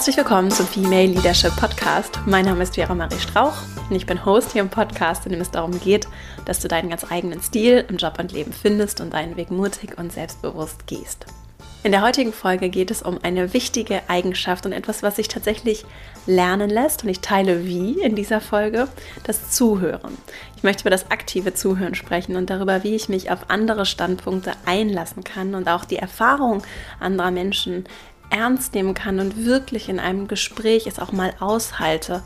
Herzlich willkommen zum Female Leadership Podcast. Mein Name ist Vera Marie Strauch und ich bin Host hier im Podcast, in dem es darum geht, dass du deinen ganz eigenen Stil im Job und Leben findest und deinen Weg mutig und selbstbewusst gehst. In der heutigen Folge geht es um eine wichtige Eigenschaft und etwas, was sich tatsächlich lernen lässt. Und ich teile wie in dieser Folge das Zuhören. Ich möchte über das aktive Zuhören sprechen und darüber, wie ich mich auf andere Standpunkte einlassen kann und auch die Erfahrung anderer Menschen ernst nehmen kann und wirklich in einem Gespräch es auch mal aushalte,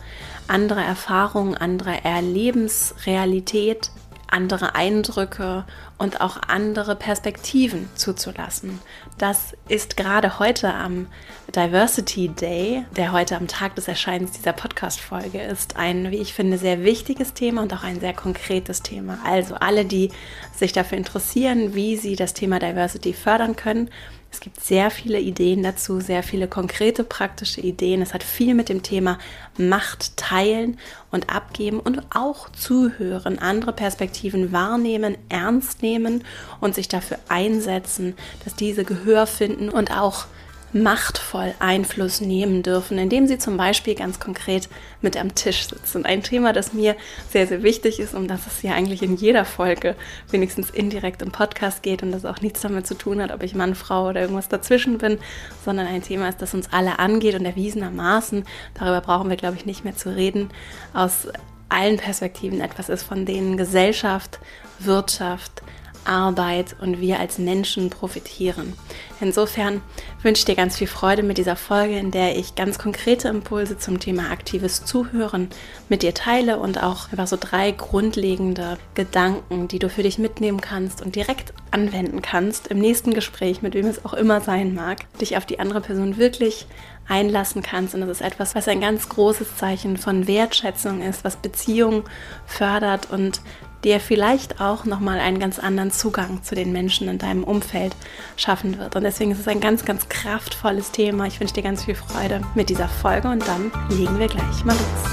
andere Erfahrungen, andere Erlebensrealität, andere Eindrücke und auch andere Perspektiven zuzulassen. Das ist gerade heute am Diversity Day, der heute am Tag des Erscheinens dieser Podcast-Folge ist, ein, wie ich finde, sehr wichtiges Thema und auch ein sehr konkretes Thema. Also alle, die sich dafür interessieren, wie sie das Thema Diversity fördern können, es gibt sehr viele Ideen dazu, sehr viele konkrete praktische Ideen. Es hat viel mit dem Thema Macht teilen und abgeben und auch zuhören, andere Perspektiven wahrnehmen, ernst nehmen und sich dafür einsetzen, dass diese Gehör finden und auch machtvoll Einfluss nehmen dürfen, indem sie zum Beispiel ganz konkret mit am Tisch sitzen. Ein Thema, das mir sehr, sehr wichtig ist, um das es ja eigentlich in jeder Folge wenigstens indirekt im Podcast geht und das auch nichts damit zu tun hat, ob ich Mann, Frau oder irgendwas dazwischen bin, sondern ein Thema ist, das uns alle angeht und erwiesenermaßen, darüber brauchen wir, glaube ich, nicht mehr zu reden, aus allen Perspektiven etwas ist, von denen Gesellschaft, Wirtschaft, Arbeit und wir als Menschen profitieren. Insofern wünsche ich dir ganz viel Freude mit dieser Folge, in der ich ganz konkrete Impulse zum Thema aktives Zuhören mit dir teile und auch einfach so drei grundlegende Gedanken, die du für dich mitnehmen kannst und direkt anwenden kannst im nächsten Gespräch, mit wem es auch immer sein mag, dich auf die andere Person wirklich einlassen kannst. Und das ist etwas, was ein ganz großes Zeichen von Wertschätzung ist, was Beziehungen fördert und dir vielleicht auch nochmal einen ganz anderen Zugang zu den Menschen in deinem Umfeld schaffen wird. Und deswegen ist es ein ganz, ganz kraftvolles Thema. Ich wünsche dir ganz viel Freude mit dieser Folge und dann legen wir gleich mal los.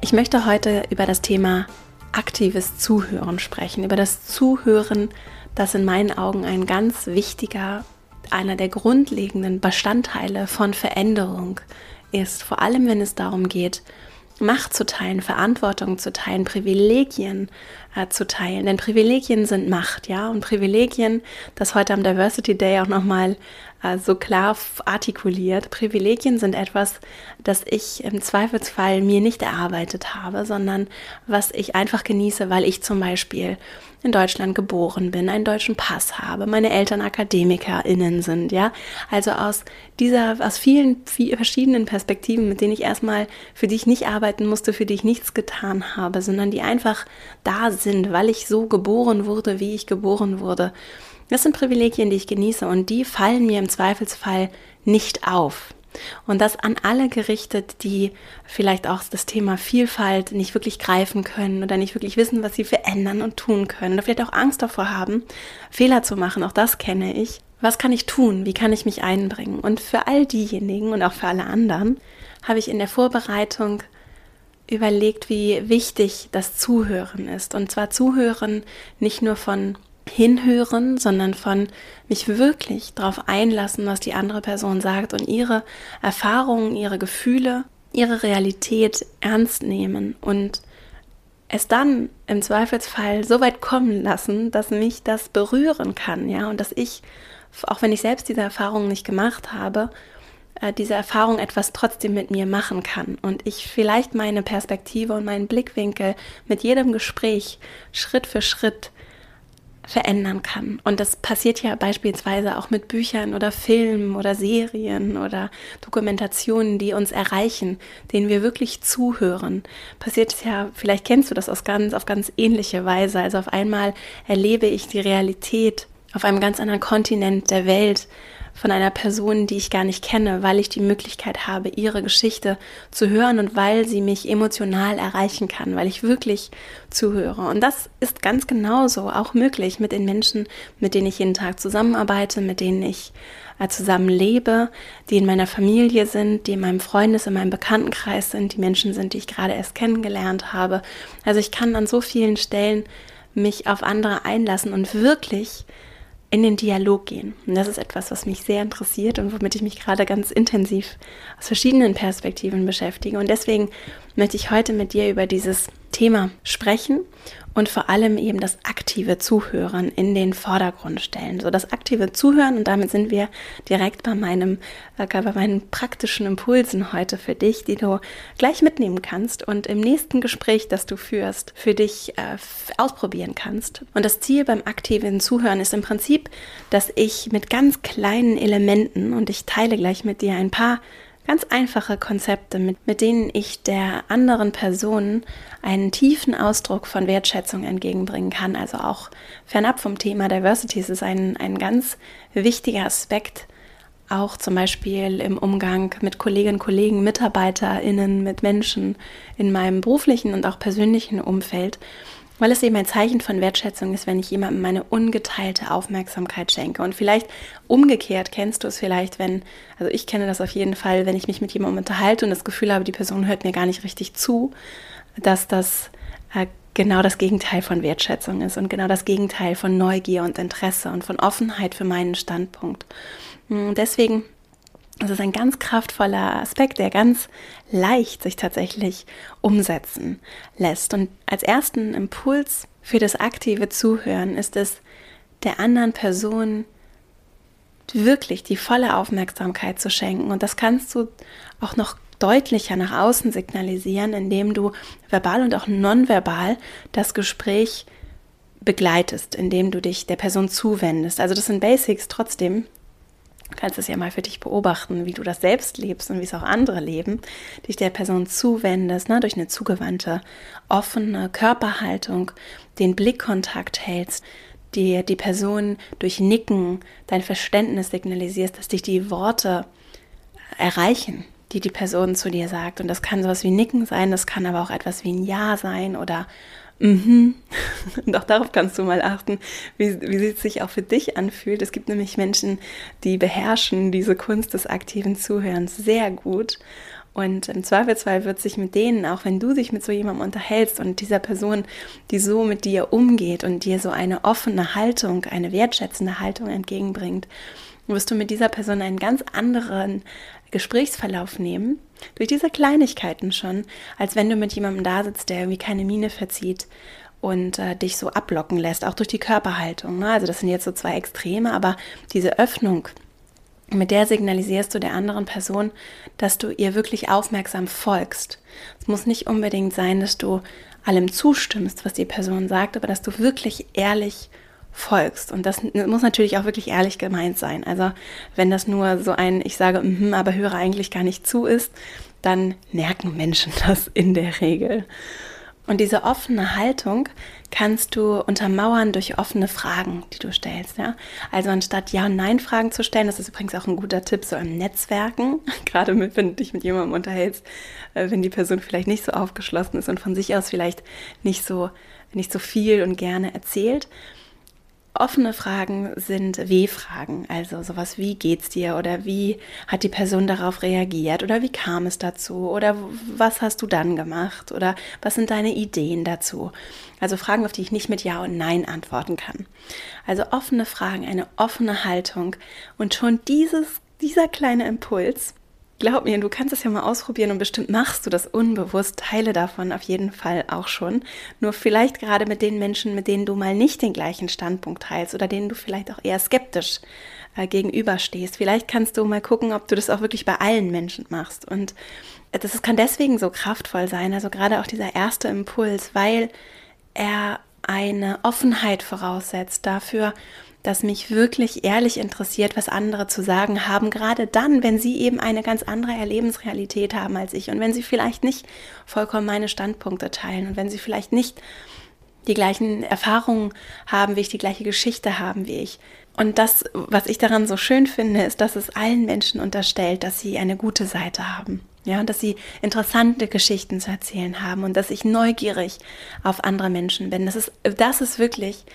Ich möchte heute über das Thema aktives Zuhören sprechen, über das Zuhören, das in meinen Augen ein ganz wichtiger, einer der grundlegenden Bestandteile von Veränderung ist, vor allem wenn es darum geht, Macht zu teilen, Verantwortung zu teilen, Privilegien äh, zu teilen. Denn Privilegien sind Macht, ja. Und Privilegien, das heute am Diversity Day auch nochmal äh, so klar artikuliert, Privilegien sind etwas, das ich im Zweifelsfall mir nicht erarbeitet habe, sondern was ich einfach genieße, weil ich zum Beispiel in Deutschland geboren bin, einen deutschen Pass habe, meine Eltern AkademikerInnen sind, ja. Also aus dieser, aus vielen, vielen verschiedenen Perspektiven, mit denen ich erstmal, für die ich nicht arbeiten musste, für die ich nichts getan habe, sondern die einfach da sind, weil ich so geboren wurde, wie ich geboren wurde. Das sind Privilegien, die ich genieße und die fallen mir im Zweifelsfall nicht auf. Und das an alle gerichtet, die vielleicht auch das Thema Vielfalt nicht wirklich greifen können oder nicht wirklich wissen, was sie verändern und tun können oder vielleicht auch Angst davor haben, Fehler zu machen. Auch das kenne ich. Was kann ich tun? Wie kann ich mich einbringen? Und für all diejenigen und auch für alle anderen habe ich in der Vorbereitung überlegt, wie wichtig das Zuhören ist. Und zwar Zuhören nicht nur von hinhören, sondern von mich wirklich darauf einlassen, was die andere Person sagt und ihre Erfahrungen, ihre Gefühle, ihre Realität ernst nehmen und es dann im Zweifelsfall so weit kommen lassen, dass mich das berühren kann, ja, und dass ich, auch wenn ich selbst diese Erfahrung nicht gemacht habe, äh, diese Erfahrung etwas trotzdem mit mir machen kann und ich vielleicht meine Perspektive und meinen Blickwinkel mit jedem Gespräch Schritt für Schritt verändern kann. Und das passiert ja beispielsweise auch mit Büchern oder Filmen oder Serien oder Dokumentationen, die uns erreichen, denen wir wirklich zuhören. Passiert es ja, vielleicht kennst du das aus ganz, auf ganz ähnliche Weise. Also auf einmal erlebe ich die Realität auf einem ganz anderen Kontinent der Welt von einer Person, die ich gar nicht kenne, weil ich die Möglichkeit habe, ihre Geschichte zu hören und weil sie mich emotional erreichen kann, weil ich wirklich zuhöre. Und das ist ganz genauso auch möglich mit den Menschen, mit denen ich jeden Tag zusammenarbeite, mit denen ich äh, zusammen lebe, die in meiner Familie sind, die in meinem Freundes-, in meinem Bekanntenkreis sind, die Menschen sind, die ich gerade erst kennengelernt habe. Also ich kann an so vielen Stellen mich auf andere einlassen und wirklich in den Dialog gehen. Und das ist etwas, was mich sehr interessiert und womit ich mich gerade ganz intensiv aus verschiedenen Perspektiven beschäftige. Und deswegen möchte ich heute mit dir über dieses Thema sprechen und vor allem eben das aktive Zuhören in den Vordergrund stellen. So das aktive Zuhören und damit sind wir direkt bei meinem, äh, bei meinen praktischen Impulsen heute für dich, die du gleich mitnehmen kannst und im nächsten Gespräch, das du führst, für dich äh, ausprobieren kannst. Und das Ziel beim aktiven Zuhören ist im Prinzip, dass ich mit ganz kleinen Elementen und ich teile gleich mit dir ein paar Ganz einfache Konzepte, mit, mit denen ich der anderen Person einen tiefen Ausdruck von Wertschätzung entgegenbringen kann. Also auch fernab vom Thema Diversity ist es ein, ein ganz wichtiger Aspekt, auch zum Beispiel im Umgang mit Kolleginnen, Kollegen, MitarbeiterInnen, mit Menschen in meinem beruflichen und auch persönlichen Umfeld weil es eben ein Zeichen von Wertschätzung ist, wenn ich jemandem meine ungeteilte Aufmerksamkeit schenke. Und vielleicht umgekehrt kennst du es vielleicht, wenn, also ich kenne das auf jeden Fall, wenn ich mich mit jemandem unterhalte und das Gefühl habe, die Person hört mir gar nicht richtig zu, dass das äh, genau das Gegenteil von Wertschätzung ist und genau das Gegenteil von Neugier und Interesse und von Offenheit für meinen Standpunkt. Und deswegen das ist ein ganz kraftvoller Aspekt, der ganz leicht sich tatsächlich umsetzen lässt. Und als ersten Impuls für das aktive Zuhören ist es, der anderen Person wirklich die volle Aufmerksamkeit zu schenken. Und das kannst du auch noch deutlicher nach außen signalisieren, indem du verbal und auch nonverbal das Gespräch begleitest, indem du dich der Person zuwendest. Also das sind Basics trotzdem, Du kannst es ja mal für dich beobachten, wie du das selbst lebst und wie es auch andere leben, dich der Person zuwendest, ne, durch eine zugewandte, offene Körperhaltung, den Blickkontakt hältst, dir die Person durch Nicken dein Verständnis signalisierst, dass dich die Worte erreichen, die die Person zu dir sagt. Und das kann sowas wie Nicken sein, das kann aber auch etwas wie ein Ja sein oder Mhm. Und auch darauf kannst du mal achten, wie, wie es sich auch für dich anfühlt. Es gibt nämlich Menschen, die beherrschen diese Kunst des aktiven Zuhörens sehr gut. Und im Zweifelsfall wird sich mit denen, auch wenn du dich mit so jemandem unterhältst und dieser Person, die so mit dir umgeht und dir so eine offene Haltung, eine wertschätzende Haltung entgegenbringt, wirst du mit dieser Person einen ganz anderen Gesprächsverlauf nehmen, durch diese Kleinigkeiten schon, als wenn du mit jemandem da sitzt, der irgendwie keine Miene verzieht und äh, dich so ablocken lässt, auch durch die Körperhaltung. Ne? Also das sind jetzt so zwei Extreme, aber diese Öffnung, mit der signalisierst du der anderen Person, dass du ihr wirklich aufmerksam folgst. Es muss nicht unbedingt sein, dass du allem zustimmst, was die Person sagt, aber dass du wirklich ehrlich folgst. Und das muss natürlich auch wirklich ehrlich gemeint sein. Also wenn das nur so ein, ich sage, mm aber höre eigentlich gar nicht zu ist, dann merken Menschen das in der Regel. Und diese offene Haltung kannst du untermauern durch offene Fragen, die du stellst. Ja? Also anstatt Ja- und Nein-Fragen zu stellen, das ist übrigens auch ein guter Tipp so im Netzwerken, gerade mit, wenn du dich mit jemandem unterhältst, äh, wenn die Person vielleicht nicht so aufgeschlossen ist und von sich aus vielleicht nicht so, nicht so viel und gerne erzählt, Offene Fragen sind W-Fragen, also sowas wie geht's dir? Oder wie hat die Person darauf reagiert? Oder wie kam es dazu? Oder was hast du dann gemacht? Oder was sind deine Ideen dazu? Also Fragen, auf die ich nicht mit Ja und Nein antworten kann. Also offene Fragen, eine offene Haltung. Und schon dieses, dieser kleine Impuls glaub mir, du kannst es ja mal ausprobieren und bestimmt machst du das unbewusst. Teile davon auf jeden Fall auch schon. Nur vielleicht gerade mit den Menschen, mit denen du mal nicht den gleichen Standpunkt teilst oder denen du vielleicht auch eher skeptisch äh, gegenüberstehst. Vielleicht kannst du mal gucken, ob du das auch wirklich bei allen Menschen machst. Und das kann deswegen so kraftvoll sein, also gerade auch dieser erste Impuls, weil er eine Offenheit voraussetzt dafür, dass mich wirklich ehrlich interessiert, was andere zu sagen haben, gerade dann, wenn sie eben eine ganz andere Erlebensrealität haben als ich und wenn sie vielleicht nicht vollkommen meine Standpunkte teilen und wenn sie vielleicht nicht die gleichen Erfahrungen haben wie ich, die gleiche Geschichte haben wie ich. Und das, was ich daran so schön finde, ist, dass es allen Menschen unterstellt, dass sie eine gute Seite haben. Ja, dass sie interessante Geschichten zu erzählen haben und dass ich neugierig auf andere Menschen bin. Das ist, das ist wirklich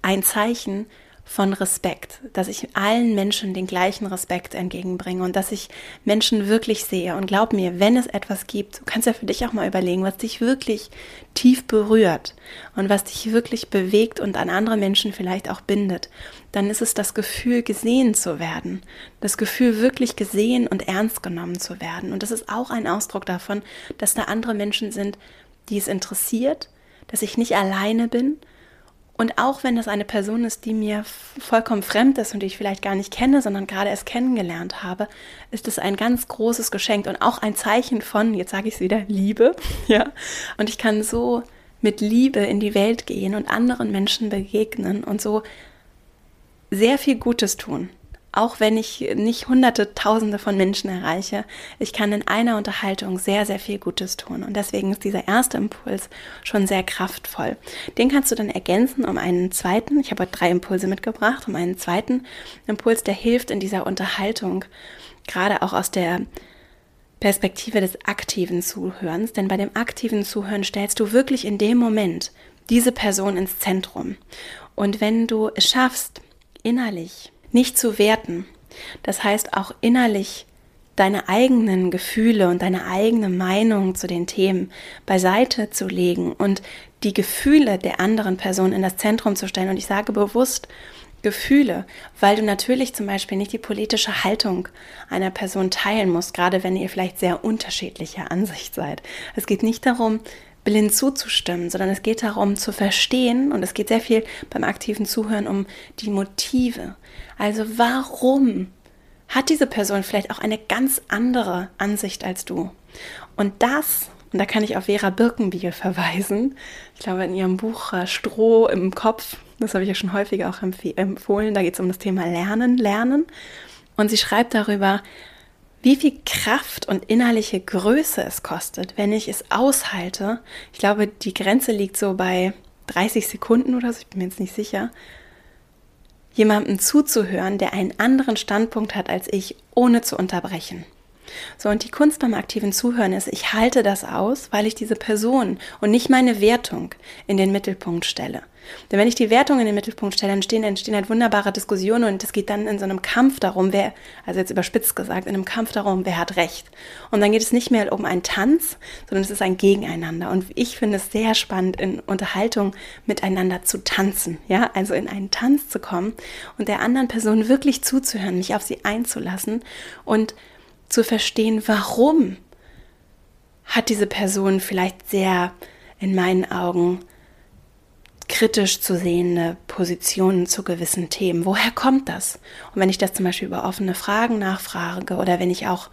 ein Zeichen von Respekt, dass ich allen Menschen den gleichen Respekt entgegenbringe und dass ich Menschen wirklich sehe. Und glaub mir, wenn es etwas gibt, du kannst ja für dich auch mal überlegen, was dich wirklich tief berührt und was dich wirklich bewegt und an andere Menschen vielleicht auch bindet, dann ist es das Gefühl, gesehen zu werden. Das Gefühl, wirklich gesehen und ernst genommen zu werden. Und das ist auch ein Ausdruck davon, dass da andere Menschen sind, die es interessiert, dass ich nicht alleine bin und auch wenn das eine Person ist, die mir vollkommen fremd ist und die ich vielleicht gar nicht kenne, sondern gerade erst kennengelernt habe, ist es ein ganz großes Geschenk und auch ein Zeichen von, jetzt sage ich es wieder, Liebe. Ja. Und ich kann so mit Liebe in die Welt gehen und anderen Menschen begegnen und so sehr viel Gutes tun auch wenn ich nicht hunderte, tausende von Menschen erreiche, ich kann in einer Unterhaltung sehr, sehr viel Gutes tun. Und deswegen ist dieser erste Impuls schon sehr kraftvoll. Den kannst du dann ergänzen um einen zweiten. Ich habe drei Impulse mitgebracht, um einen zweiten Impuls, der hilft in dieser Unterhaltung, gerade auch aus der Perspektive des aktiven Zuhörens. Denn bei dem aktiven Zuhören stellst du wirklich in dem Moment diese Person ins Zentrum. Und wenn du es schaffst, innerlich nicht zu werten. Das heißt auch innerlich deine eigenen Gefühle und deine eigene Meinung zu den Themen beiseite zu legen und die Gefühle der anderen Person in das Zentrum zu stellen. Und ich sage bewusst Gefühle, weil du natürlich zum Beispiel nicht die politische Haltung einer Person teilen musst, gerade wenn ihr vielleicht sehr unterschiedlicher Ansicht seid. Es geht nicht darum, blind zuzustimmen, sondern es geht darum zu verstehen und es geht sehr viel beim aktiven Zuhören um die Motive. Also warum hat diese Person vielleicht auch eine ganz andere Ansicht als du? Und das, und da kann ich auf Vera Birkenbiel verweisen, ich glaube in ihrem Buch äh, Stroh im Kopf, das habe ich ja schon häufiger auch empfohlen, da geht es um das Thema Lernen, Lernen. Und sie schreibt darüber, wie viel Kraft und innerliche Größe es kostet, wenn ich es aushalte. Ich glaube, die Grenze liegt so bei 30 Sekunden oder so, ich bin mir jetzt nicht sicher. Jemandem zuzuhören, der einen anderen Standpunkt hat als ich, ohne zu unterbrechen. So, und die Kunst beim aktiven Zuhören ist, ich halte das aus, weil ich diese Person und nicht meine Wertung in den Mittelpunkt stelle. Denn wenn ich die Wertung in den Mittelpunkt stelle, entstehen, entstehen halt wunderbare Diskussionen und es geht dann in so einem Kampf darum, wer, also jetzt überspitzt gesagt, in einem Kampf darum, wer hat Recht. Und dann geht es nicht mehr um einen Tanz, sondern es ist ein Gegeneinander. Und ich finde es sehr spannend, in Unterhaltung miteinander zu tanzen, ja, also in einen Tanz zu kommen und der anderen Person wirklich zuzuhören, mich auf sie einzulassen und zu verstehen, warum hat diese Person vielleicht sehr in meinen Augen kritisch zu sehende Positionen zu gewissen Themen. Woher kommt das? Und wenn ich das zum Beispiel über offene Fragen nachfrage oder wenn ich auch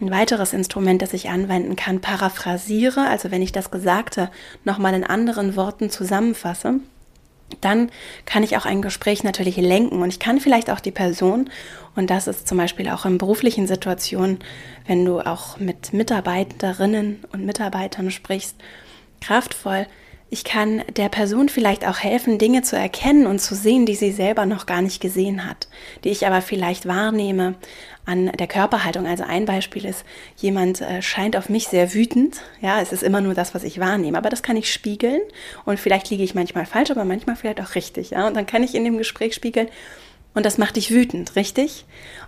ein weiteres Instrument, das ich anwenden kann, paraphrasiere, also wenn ich das Gesagte nochmal in anderen Worten zusammenfasse, dann kann ich auch ein Gespräch natürlich lenken und ich kann vielleicht auch die Person, und das ist zum Beispiel auch in beruflichen Situationen, wenn du auch mit Mitarbeiterinnen und Mitarbeitern sprichst, kraftvoll ich kann der Person vielleicht auch helfen, Dinge zu erkennen und zu sehen, die sie selber noch gar nicht gesehen hat, die ich aber vielleicht wahrnehme an der Körperhaltung. Also ein Beispiel ist, jemand äh, scheint auf mich sehr wütend. Ja, es ist immer nur das, was ich wahrnehme, aber das kann ich spiegeln und vielleicht liege ich manchmal falsch, aber manchmal vielleicht auch richtig. Ja, und dann kann ich in dem Gespräch spiegeln, und das macht dich wütend, richtig?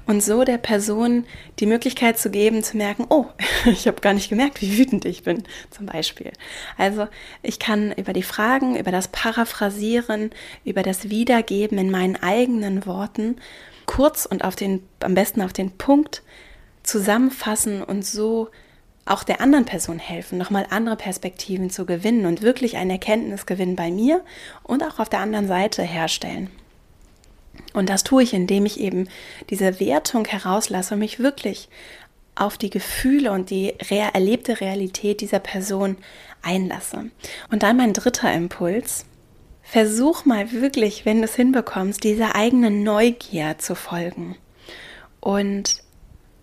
Und so der Person die Möglichkeit zu geben, zu merken, oh, ich habe gar nicht gemerkt, wie wütend ich bin, zum Beispiel. Also ich kann über die Fragen, über das Paraphrasieren, über das Wiedergeben in meinen eigenen Worten kurz und auf den, am besten auf den Punkt zusammenfassen und so auch der anderen Person helfen, nochmal andere Perspektiven zu gewinnen und wirklich einen Erkenntnisgewinn bei mir und auch auf der anderen Seite herstellen. Und das tue ich, indem ich eben diese Wertung herauslasse und mich wirklich auf die Gefühle und die rea erlebte Realität dieser Person einlasse. Und dann mein dritter Impuls. Versuch mal wirklich, wenn du es hinbekommst, dieser eigenen Neugier zu folgen und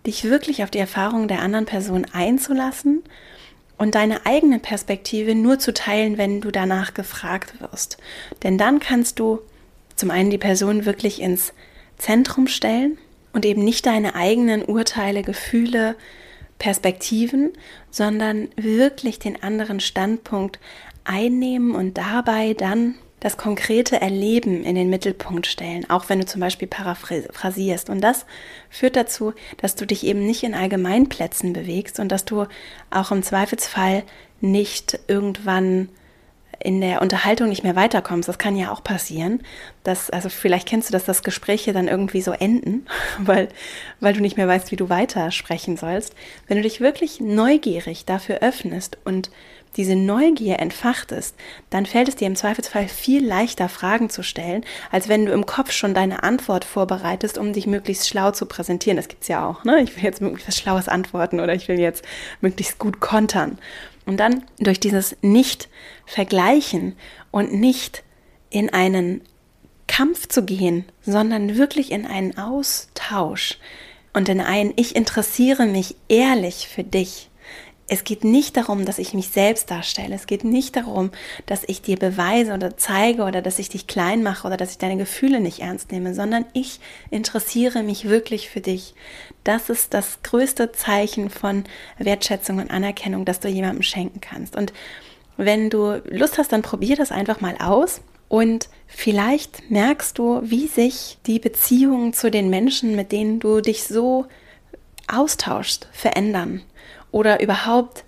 dich wirklich auf die Erfahrung der anderen Person einzulassen und deine eigene Perspektive nur zu teilen, wenn du danach gefragt wirst. Denn dann kannst du zum einen die Person wirklich ins Zentrum stellen und eben nicht deine eigenen Urteile, Gefühle, Perspektiven, sondern wirklich den anderen Standpunkt einnehmen und dabei dann das konkrete Erleben in den Mittelpunkt stellen, auch wenn du zum Beispiel paraphrasierst. Und das führt dazu, dass du dich eben nicht in Allgemeinplätzen bewegst und dass du auch im Zweifelsfall nicht irgendwann in der Unterhaltung nicht mehr weiterkommst. Das kann ja auch passieren. Dass, also vielleicht kennst du das, dass Gespräche dann irgendwie so enden, weil, weil du nicht mehr weißt, wie du weitersprechen sollst. Wenn du dich wirklich neugierig dafür öffnest und diese Neugier entfacht ist, dann fällt es dir im Zweifelsfall viel leichter, Fragen zu stellen, als wenn du im Kopf schon deine Antwort vorbereitest, um dich möglichst schlau zu präsentieren. Das gibt es ja auch, ne? Ich will jetzt möglichst was Schlaues antworten oder ich will jetzt möglichst gut kontern. Und dann durch dieses Nicht-Vergleichen und nicht in einen Kampf zu gehen, sondern wirklich in einen Austausch und in ein Ich interessiere mich ehrlich für dich es geht nicht darum, dass ich mich selbst darstelle. Es geht nicht darum, dass ich dir beweise oder zeige oder dass ich dich klein mache oder dass ich deine Gefühle nicht ernst nehme, sondern ich interessiere mich wirklich für dich. Das ist das größte Zeichen von Wertschätzung und Anerkennung, das du jemandem schenken kannst. Und wenn du Lust hast, dann probier das einfach mal aus. Und vielleicht merkst du, wie sich die Beziehungen zu den Menschen, mit denen du dich so austauschst, verändern oder überhaupt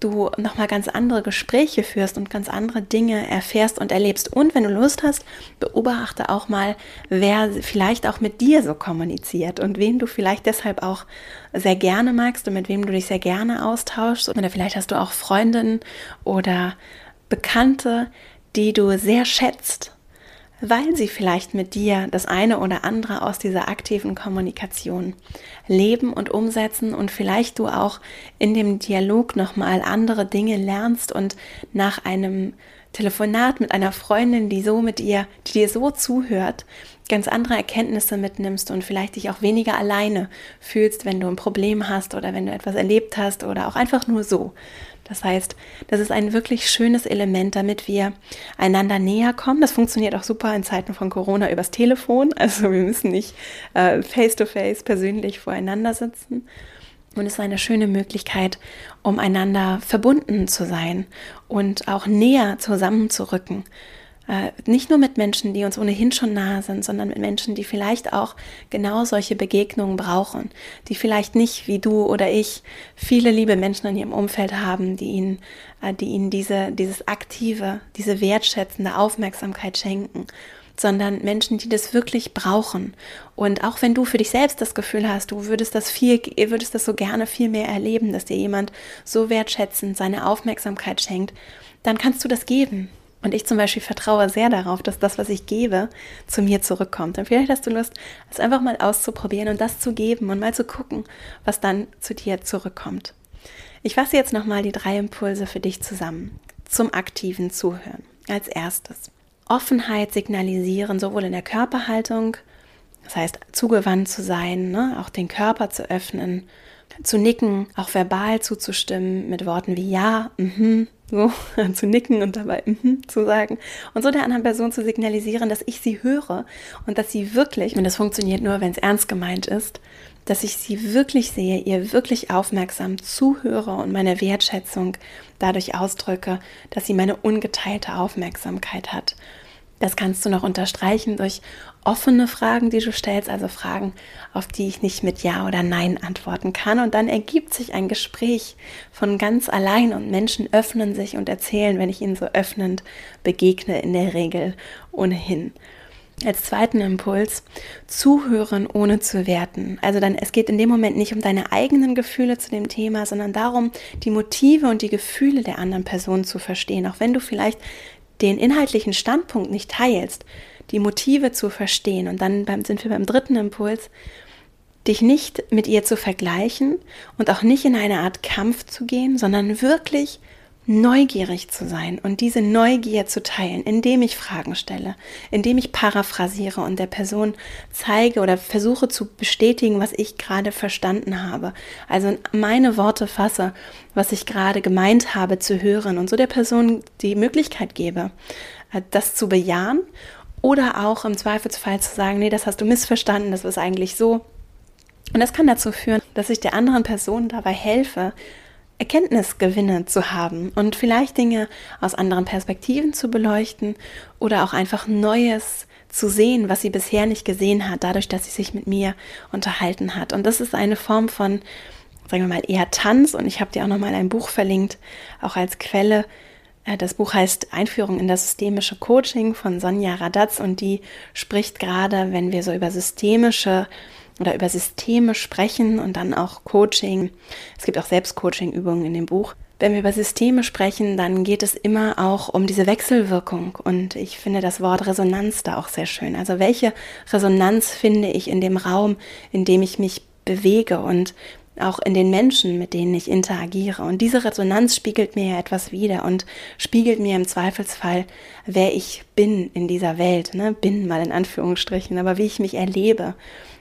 du nochmal ganz andere Gespräche führst und ganz andere Dinge erfährst und erlebst. Und wenn du Lust hast, beobachte auch mal, wer vielleicht auch mit dir so kommuniziert und wen du vielleicht deshalb auch sehr gerne magst und mit wem du dich sehr gerne austauschst. Oder vielleicht hast du auch Freundinnen oder Bekannte, die du sehr schätzt weil sie vielleicht mit dir das eine oder andere aus dieser aktiven Kommunikation leben und umsetzen und vielleicht du auch in dem Dialog nochmal andere Dinge lernst und nach einem Telefonat mit einer Freundin, die so mit ihr, die dir so zuhört, ganz andere Erkenntnisse mitnimmst und vielleicht dich auch weniger alleine fühlst, wenn du ein Problem hast oder wenn du etwas erlebt hast oder auch einfach nur so. Das heißt, das ist ein wirklich schönes Element, damit wir einander näher kommen. Das funktioniert auch super in Zeiten von Corona übers Telefon. Also wir müssen nicht äh, face-to-face -face persönlich voreinander sitzen. Und es ist eine schöne Möglichkeit, um einander verbunden zu sein und auch näher zusammenzurücken. Äh, nicht nur mit Menschen, die uns ohnehin schon nahe sind, sondern mit Menschen, die vielleicht auch genau solche Begegnungen brauchen, die vielleicht nicht wie du oder ich viele liebe Menschen in ihrem Umfeld haben, die ihnen, äh, die ihnen diese, dieses aktive, diese wertschätzende Aufmerksamkeit schenken sondern Menschen, die das wirklich brauchen. Und auch wenn du für dich selbst das Gefühl hast, du würdest das viel, würdest das so gerne viel mehr erleben, dass dir jemand so wertschätzend seine Aufmerksamkeit schenkt, dann kannst du das geben. Und ich zum Beispiel vertraue sehr darauf, dass das, was ich gebe, zu mir zurückkommt. Und vielleicht hast du Lust, es einfach mal auszuprobieren und das zu geben und mal zu gucken, was dann zu dir zurückkommt. Ich fasse jetzt nochmal die drei Impulse für dich zusammen zum aktiven Zuhören. Als erstes. Offenheit signalisieren, sowohl in der Körperhaltung, das heißt zugewandt zu sein, ne, auch den Körper zu öffnen, zu nicken, auch verbal zuzustimmen mit Worten wie ja, mhm, so zu nicken und dabei mhm zu sagen und so der anderen Person zu signalisieren, dass ich sie höre und dass sie wirklich, und das funktioniert nur, wenn es ernst gemeint ist, dass ich sie wirklich sehe, ihr wirklich aufmerksam zuhöre und meine Wertschätzung dadurch ausdrücke, dass sie meine ungeteilte Aufmerksamkeit hat. Das kannst du noch unterstreichen durch offene Fragen, die du stellst, also Fragen, auf die ich nicht mit Ja oder Nein antworten kann. Und dann ergibt sich ein Gespräch von ganz allein und Menschen öffnen sich und erzählen, wenn ich ihnen so öffnend begegne, in der Regel ohnehin. Als zweiten Impuls, zuhören ohne zu werten. Also dann, es geht in dem Moment nicht um deine eigenen Gefühle zu dem Thema, sondern darum, die Motive und die Gefühle der anderen Person zu verstehen. Auch wenn du vielleicht den inhaltlichen Standpunkt nicht teilst, die Motive zu verstehen. Und dann beim, sind wir beim dritten Impuls, dich nicht mit ihr zu vergleichen und auch nicht in eine Art Kampf zu gehen, sondern wirklich neugierig zu sein und diese Neugier zu teilen, indem ich Fragen stelle, indem ich paraphrasiere und der Person zeige oder versuche zu bestätigen, was ich gerade verstanden habe. Also meine Worte fasse, was ich gerade gemeint habe zu hören und so der Person die Möglichkeit gebe, äh, das zu bejahen oder auch im Zweifelsfall zu sagen, nee, das hast du missverstanden, das ist eigentlich so. Und das kann dazu führen, dass ich der anderen Person dabei helfe, Erkenntnisgewinne zu haben und vielleicht Dinge aus anderen Perspektiven zu beleuchten oder auch einfach Neues zu sehen, was sie bisher nicht gesehen hat, dadurch, dass sie sich mit mir unterhalten hat. Und das ist eine Form von, sagen wir mal, eher Tanz. Und ich habe dir auch nochmal ein Buch verlinkt, auch als Quelle. Äh, das Buch heißt Einführung in das systemische Coaching von Sonja Radatz und die spricht gerade, wenn wir so über systemische oder über Systeme sprechen und dann auch Coaching. Es gibt auch Selbstcoaching-Übungen in dem Buch. Wenn wir über Systeme sprechen, dann geht es immer auch um diese Wechselwirkung. Und ich finde das Wort Resonanz da auch sehr schön. Also welche Resonanz finde ich in dem Raum, in dem ich mich bewege und auch in den Menschen, mit denen ich interagiere. Und diese Resonanz spiegelt mir ja etwas wider und spiegelt mir im Zweifelsfall, wer ich bin in dieser Welt. Ne? Bin mal in Anführungsstrichen, aber wie ich mich erlebe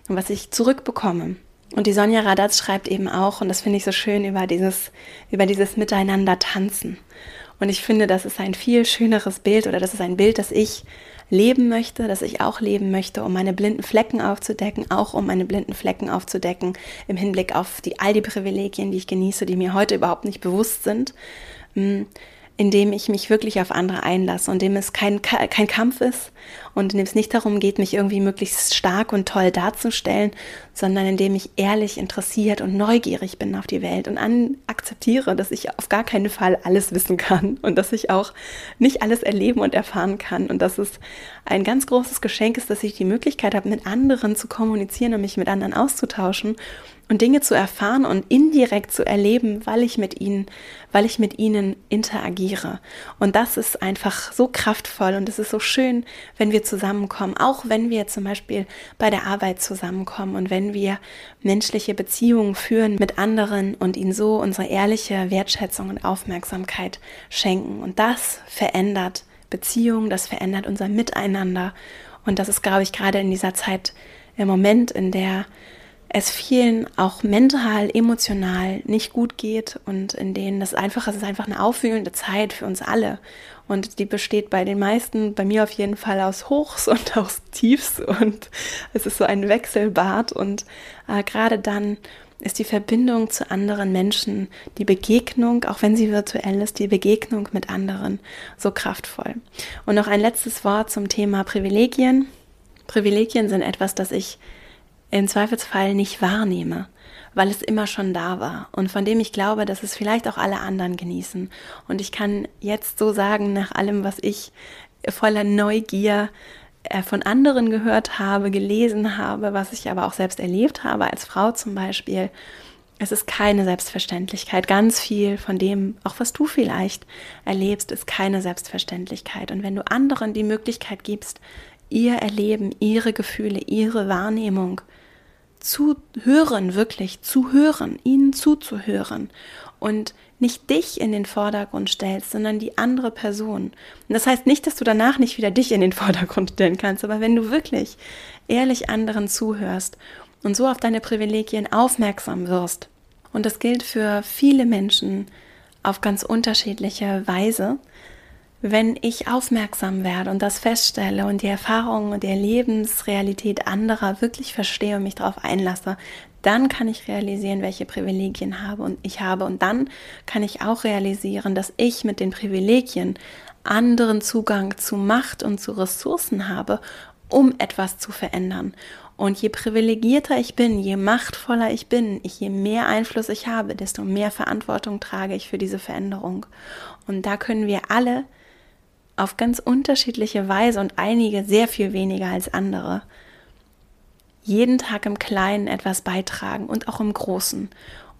und was ich zurückbekomme. Und die Sonja Radatz schreibt eben auch, und das finde ich so schön, über dieses, über dieses Miteinander tanzen. Und ich finde, das ist ein viel schöneres Bild oder das ist ein Bild, das ich leben möchte, das ich auch leben möchte, um meine blinden Flecken aufzudecken, auch um meine blinden Flecken aufzudecken im Hinblick auf die, all die Privilegien, die ich genieße, die mir heute überhaupt nicht bewusst sind. Indem ich mich wirklich auf andere einlasse und dem es kein, kein Kampf ist und in dem es nicht darum geht, mich irgendwie möglichst stark und toll darzustellen, sondern indem ich ehrlich interessiert und neugierig bin auf die Welt und an, akzeptiere, dass ich auf gar keinen Fall alles wissen kann und dass ich auch nicht alles erleben und erfahren kann und dass es ein ganz großes Geschenk ist, dass ich die Möglichkeit habe, mit anderen zu kommunizieren und mich mit anderen auszutauschen und Dinge zu erfahren und indirekt zu erleben, weil ich mit ihnen, weil ich mit ihnen interagiere. Und das ist einfach so kraftvoll und es ist so schön, wenn wir zusammenkommen, auch wenn wir zum Beispiel bei der Arbeit zusammenkommen und wenn wir menschliche Beziehungen führen mit anderen und ihnen so unsere ehrliche Wertschätzung und Aufmerksamkeit schenken. Und das verändert Beziehungen, das verändert unser Miteinander. Und das ist, glaube ich, gerade in dieser Zeit im Moment, in der es vielen auch mental, emotional nicht gut geht und in denen das einfach, es ist einfach eine aufwühlende Zeit für uns alle. Und die besteht bei den meisten, bei mir auf jeden Fall aus Hochs und aus Tiefs und es ist so ein Wechselbad und äh, gerade dann ist die Verbindung zu anderen Menschen, die Begegnung, auch wenn sie virtuell ist, die Begegnung mit anderen so kraftvoll. Und noch ein letztes Wort zum Thema Privilegien. Privilegien sind etwas, das ich im Zweifelsfall nicht wahrnehme, weil es immer schon da war und von dem ich glaube, dass es vielleicht auch alle anderen genießen. Und ich kann jetzt so sagen, nach allem, was ich voller Neugier äh, von anderen gehört habe, gelesen habe, was ich aber auch selbst erlebt habe, als Frau zum Beispiel, es ist keine Selbstverständlichkeit. Ganz viel von dem, auch was du vielleicht erlebst, ist keine Selbstverständlichkeit. Und wenn du anderen die Möglichkeit gibst, ihr Erleben, ihre Gefühle, ihre Wahrnehmung zu hören, wirklich zu hören, ihnen zuzuhören und nicht dich in den Vordergrund stellst, sondern die andere Person. Und das heißt nicht, dass du danach nicht wieder dich in den Vordergrund stellen kannst, aber wenn du wirklich ehrlich anderen zuhörst und so auf deine Privilegien aufmerksam wirst, und das gilt für viele Menschen auf ganz unterschiedliche Weise, wenn ich aufmerksam werde und das feststelle und die Erfahrungen und die Lebensrealität anderer wirklich verstehe und mich darauf einlasse, dann kann ich realisieren, welche Privilegien habe und ich habe und dann kann ich auch realisieren, dass ich mit den Privilegien anderen Zugang zu Macht und zu Ressourcen habe, um etwas zu verändern. Und je privilegierter ich bin, je machtvoller ich bin, je mehr Einfluss ich habe, desto mehr Verantwortung trage ich für diese Veränderung. Und da können wir alle auf ganz unterschiedliche Weise und einige sehr viel weniger als andere jeden Tag im Kleinen etwas beitragen und auch im Großen.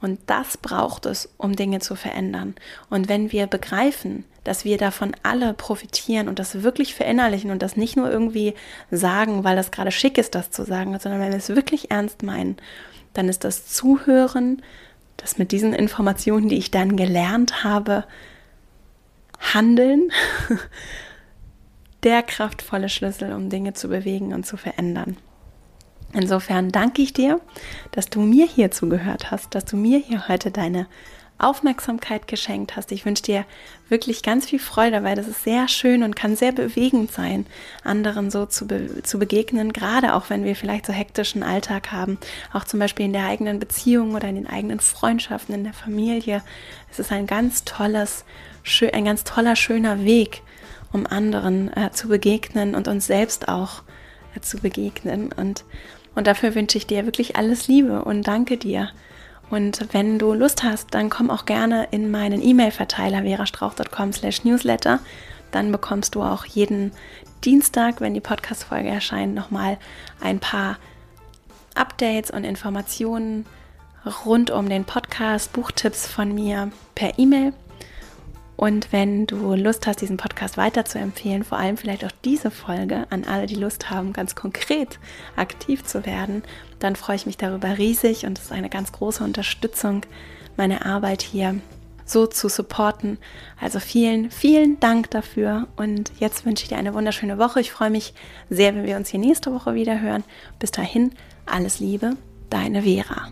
Und das braucht es, um Dinge zu verändern. Und wenn wir begreifen, dass wir davon alle profitieren und das wirklich verinnerlichen und das nicht nur irgendwie sagen, weil das gerade schick ist, das zu sagen, sondern wenn wir es wirklich ernst meinen, dann ist das Zuhören, das mit diesen Informationen, die ich dann gelernt habe, Handeln der kraftvolle Schlüssel, um Dinge zu bewegen und zu verändern. Insofern danke ich dir, dass du mir hier zugehört hast, dass du mir hier heute deine Aufmerksamkeit geschenkt hast. Ich wünsche dir wirklich ganz viel Freude dabei. Das ist sehr schön und kann sehr bewegend sein, anderen so zu, be zu begegnen, gerade auch wenn wir vielleicht so hektischen Alltag haben, auch zum Beispiel in der eigenen Beziehung oder in den eigenen Freundschaften, in der Familie. Es ist ein ganz tolles, ein ganz toller, schöner Weg, um anderen äh, zu begegnen und uns selbst auch äh, zu begegnen. Und, und dafür wünsche ich dir wirklich alles Liebe und danke dir. Und wenn du Lust hast, dann komm auch gerne in meinen E-Mail-Verteiler verastrauch.com slash newsletter. Dann bekommst du auch jeden Dienstag, wenn die Podcast-Folge erscheint, nochmal ein paar Updates und Informationen rund um den Podcast, Buchtipps von mir per E-Mail. Und wenn du Lust hast, diesen Podcast weiter zu empfehlen, vor allem vielleicht auch diese Folge an alle, die Lust haben, ganz konkret aktiv zu werden, dann freue ich mich darüber riesig und es ist eine ganz große Unterstützung, meine Arbeit hier so zu supporten. Also vielen, vielen Dank dafür und jetzt wünsche ich dir eine wunderschöne Woche. Ich freue mich sehr, wenn wir uns hier nächste Woche wieder hören. Bis dahin, alles Liebe, deine Vera.